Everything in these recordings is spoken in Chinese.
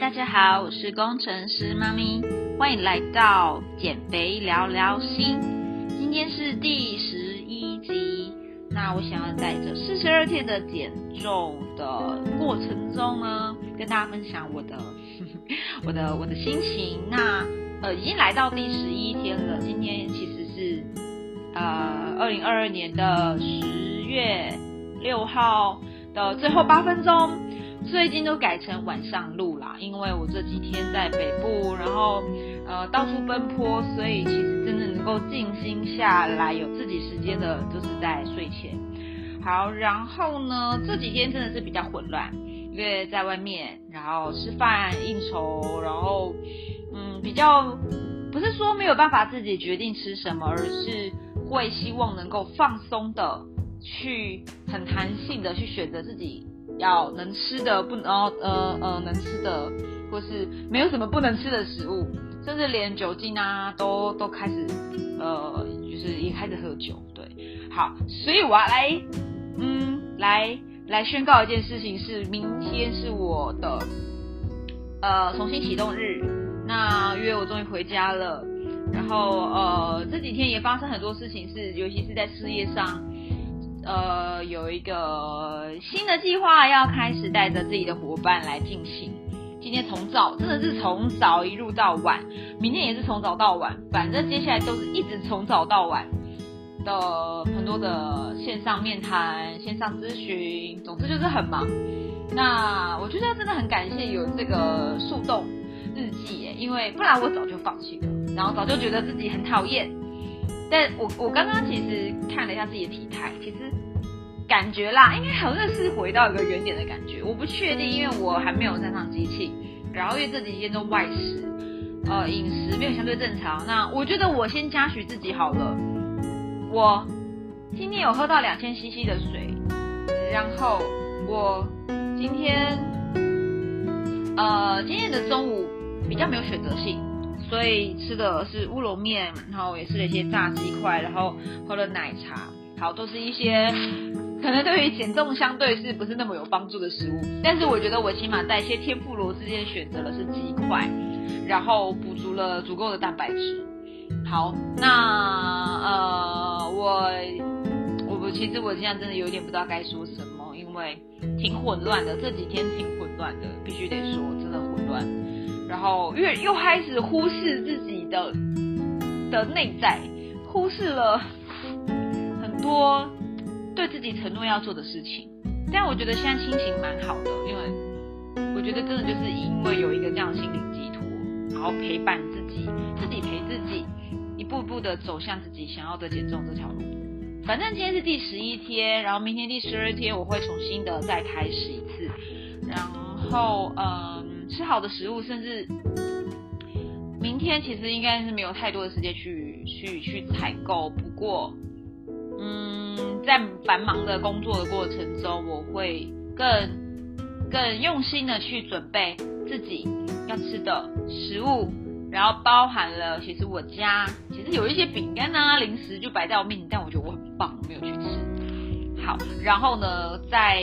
大家好，我是工程师妈咪，欢迎来到减肥聊聊心。今天是第十一集，那我想要在这四十二天的减重的过程中呢，跟大家分享我的我的我的心情。那呃，已经来到第十一天了，今天其实是呃二零二二年的十月六号的最后八分钟。最近都改成晚上录啦，因为我这几天在北部，然后呃到处奔波，所以其实真的能够静心下来，有自己时间的，就是在睡前。好，然后呢这几天真的是比较混乱，因为在外面，然后吃饭应酬，然后嗯比较不是说没有办法自己决定吃什么，而是会希望能够放松的去很弹性的去选择自己。要能吃的不能呃呃能吃的，或是没有什么不能吃的食物，甚至连酒精啊都都开始呃就是也开始喝酒，对，好，所以我要来嗯来来宣告一件事情是，明天是我的呃重新启动日，那因为我终于回家了，然后呃这几天也发生很多事情，是尤其是在事业上。呃，有一个新的计划要开始，带着自己的伙伴来进行。今天从早真的是从早一路到晚，明天也是从早到晚，反正接下来都是一直从早到晚的很多的线上面谈、线上咨询，总之就是很忙。那我觉得真的很感谢有这个速冻日记，因为不然我早就放弃了，然后早就觉得自己很讨厌。但我我刚刚其实看了一下自己的体态，其实感觉啦，应该好像是回到一个原点的感觉。我不确定，因为我还没有站上机器，然后因为这几天都外食，呃，饮食没有相对正常。那我觉得我先嘉许自己好了。我今天有喝到两千 CC 的水，然后我今天呃今天的中午比较没有选择性。所以吃的是乌龙面，然后也吃了一些炸鸡块，然后喝了奶茶，好，都是一些可能对于减重相对是不是那么有帮助的食物。但是我觉得我起码在一些天妇罗之间选择了是鸡块，然后补足了足够的蛋白质。好，那呃，我我我其实我现在真的有点不知道该说什么，因为挺混乱的，这几天挺混乱的，必须得说，真的混乱。然后越又开始忽视自己的的内在，忽视了很多对自己承诺要做的事情。但我觉得现在心情蛮好的，因为我觉得真的就是因为有一个这样心灵寄托，然后陪伴自己，自己陪自己，一步步的走向自己想要的减重这条路。反正今天是第十一天，然后明天第十二天我会重新的再开始一次，然后嗯。吃好的食物，甚至明天其实应该是没有太多的时间去去去采购。不过，嗯，在繁忙的工作的过程中，我会更更用心的去准备自己要吃的食物，然后包含了其实我家其实有一些饼干啊零食就摆在我面前，但我觉得我很棒，我没有去吃。好，然后呢，在。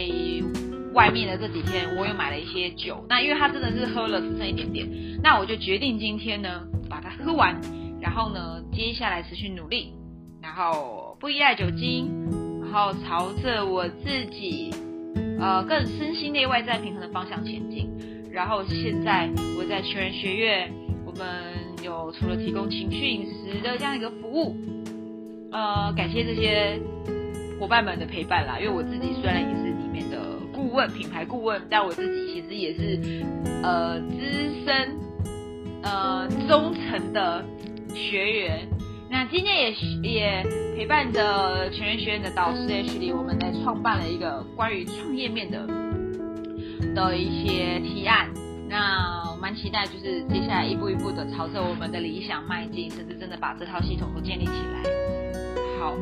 外面的这几天，我又买了一些酒。那因为他真的是喝了只剩一点点，那我就决定今天呢把它喝完，然后呢接下来持续努力，然后不依赖酒精，然后朝着我自己呃更身心内外在平衡的方向前进。然后现在我在全人学院，我们有除了提供情绪饮食的这样一个服务，呃，感谢这些伙伴们的陪伴啦。因为我自己虽然也是。问品牌顾问，但我自己其实也是呃资深呃忠诚的学员。那今天也也陪伴着全员学院的导师 H 里，我们在创办了一个关于创业面的的一些提案。那我蛮期待，就是接下来一步一步的朝着我们的理想迈进，甚至真的把这套系统都建立起来。好。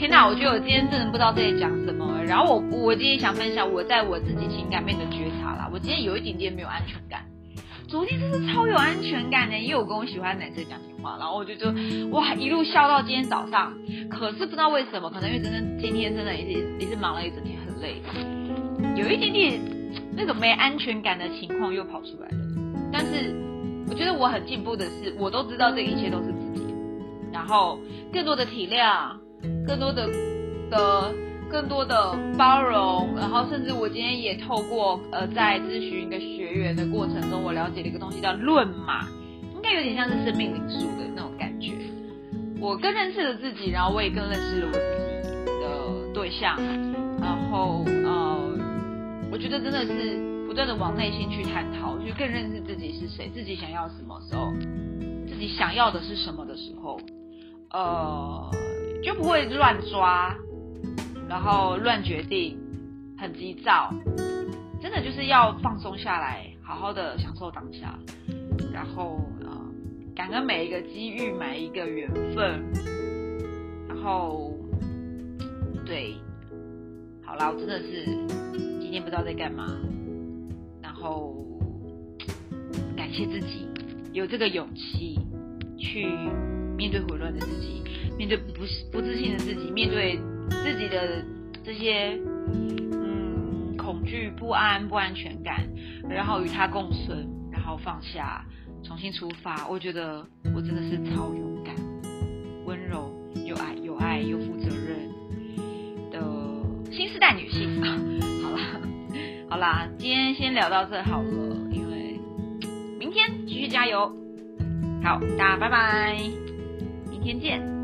天哪，我觉得我今天真的不知道在讲什么。然后我我今天想分享我在我自己情感面的觉察啦。我今天有一点点没有安全感，昨天真是超有安全感的，因为我跟我喜欢的男生讲情话，然后我就就哇一路笑到今天早上。可是不知道为什么，可能因为真的今天真的也是也是忙了一整天，很累，有一点点那种没安全感的情况又跑出来了。但是我觉得我很进步的是，我都知道这一切都是自己，然后更多的体谅，更多的的更多的包容，然后甚至我今天也透过呃在咨询一个学员的过程中，我了解了一个东西叫论马，应该有点像是生命灵数的那种感觉。我更认识了自己，然后我也更认识了我自己的对象，然后呃，我觉得真的是不断的往内心去探讨，去更认识自己是谁，自己想要什么时候，自己想要的是什么的时候，呃，就不会乱抓，然后乱决定，很急躁，真的就是要放松下来，好好的享受当下，然后。感恩每一个机遇，每一个缘分，然后，对，好啦，我真的是今天不知道在干嘛，然后感谢自己有这个勇气去面对混乱的自己，面对不不自信的自己，面对自己的这些嗯恐惧、不安、不安全感，然后与他共存，然后放下。重新出发，我觉得我真的是超勇敢、温柔、有爱、有爱又负责任的新时代女性。好啦，好啦，今天先聊到这好了，因为明天继续加油。好，大家拜拜，明天见。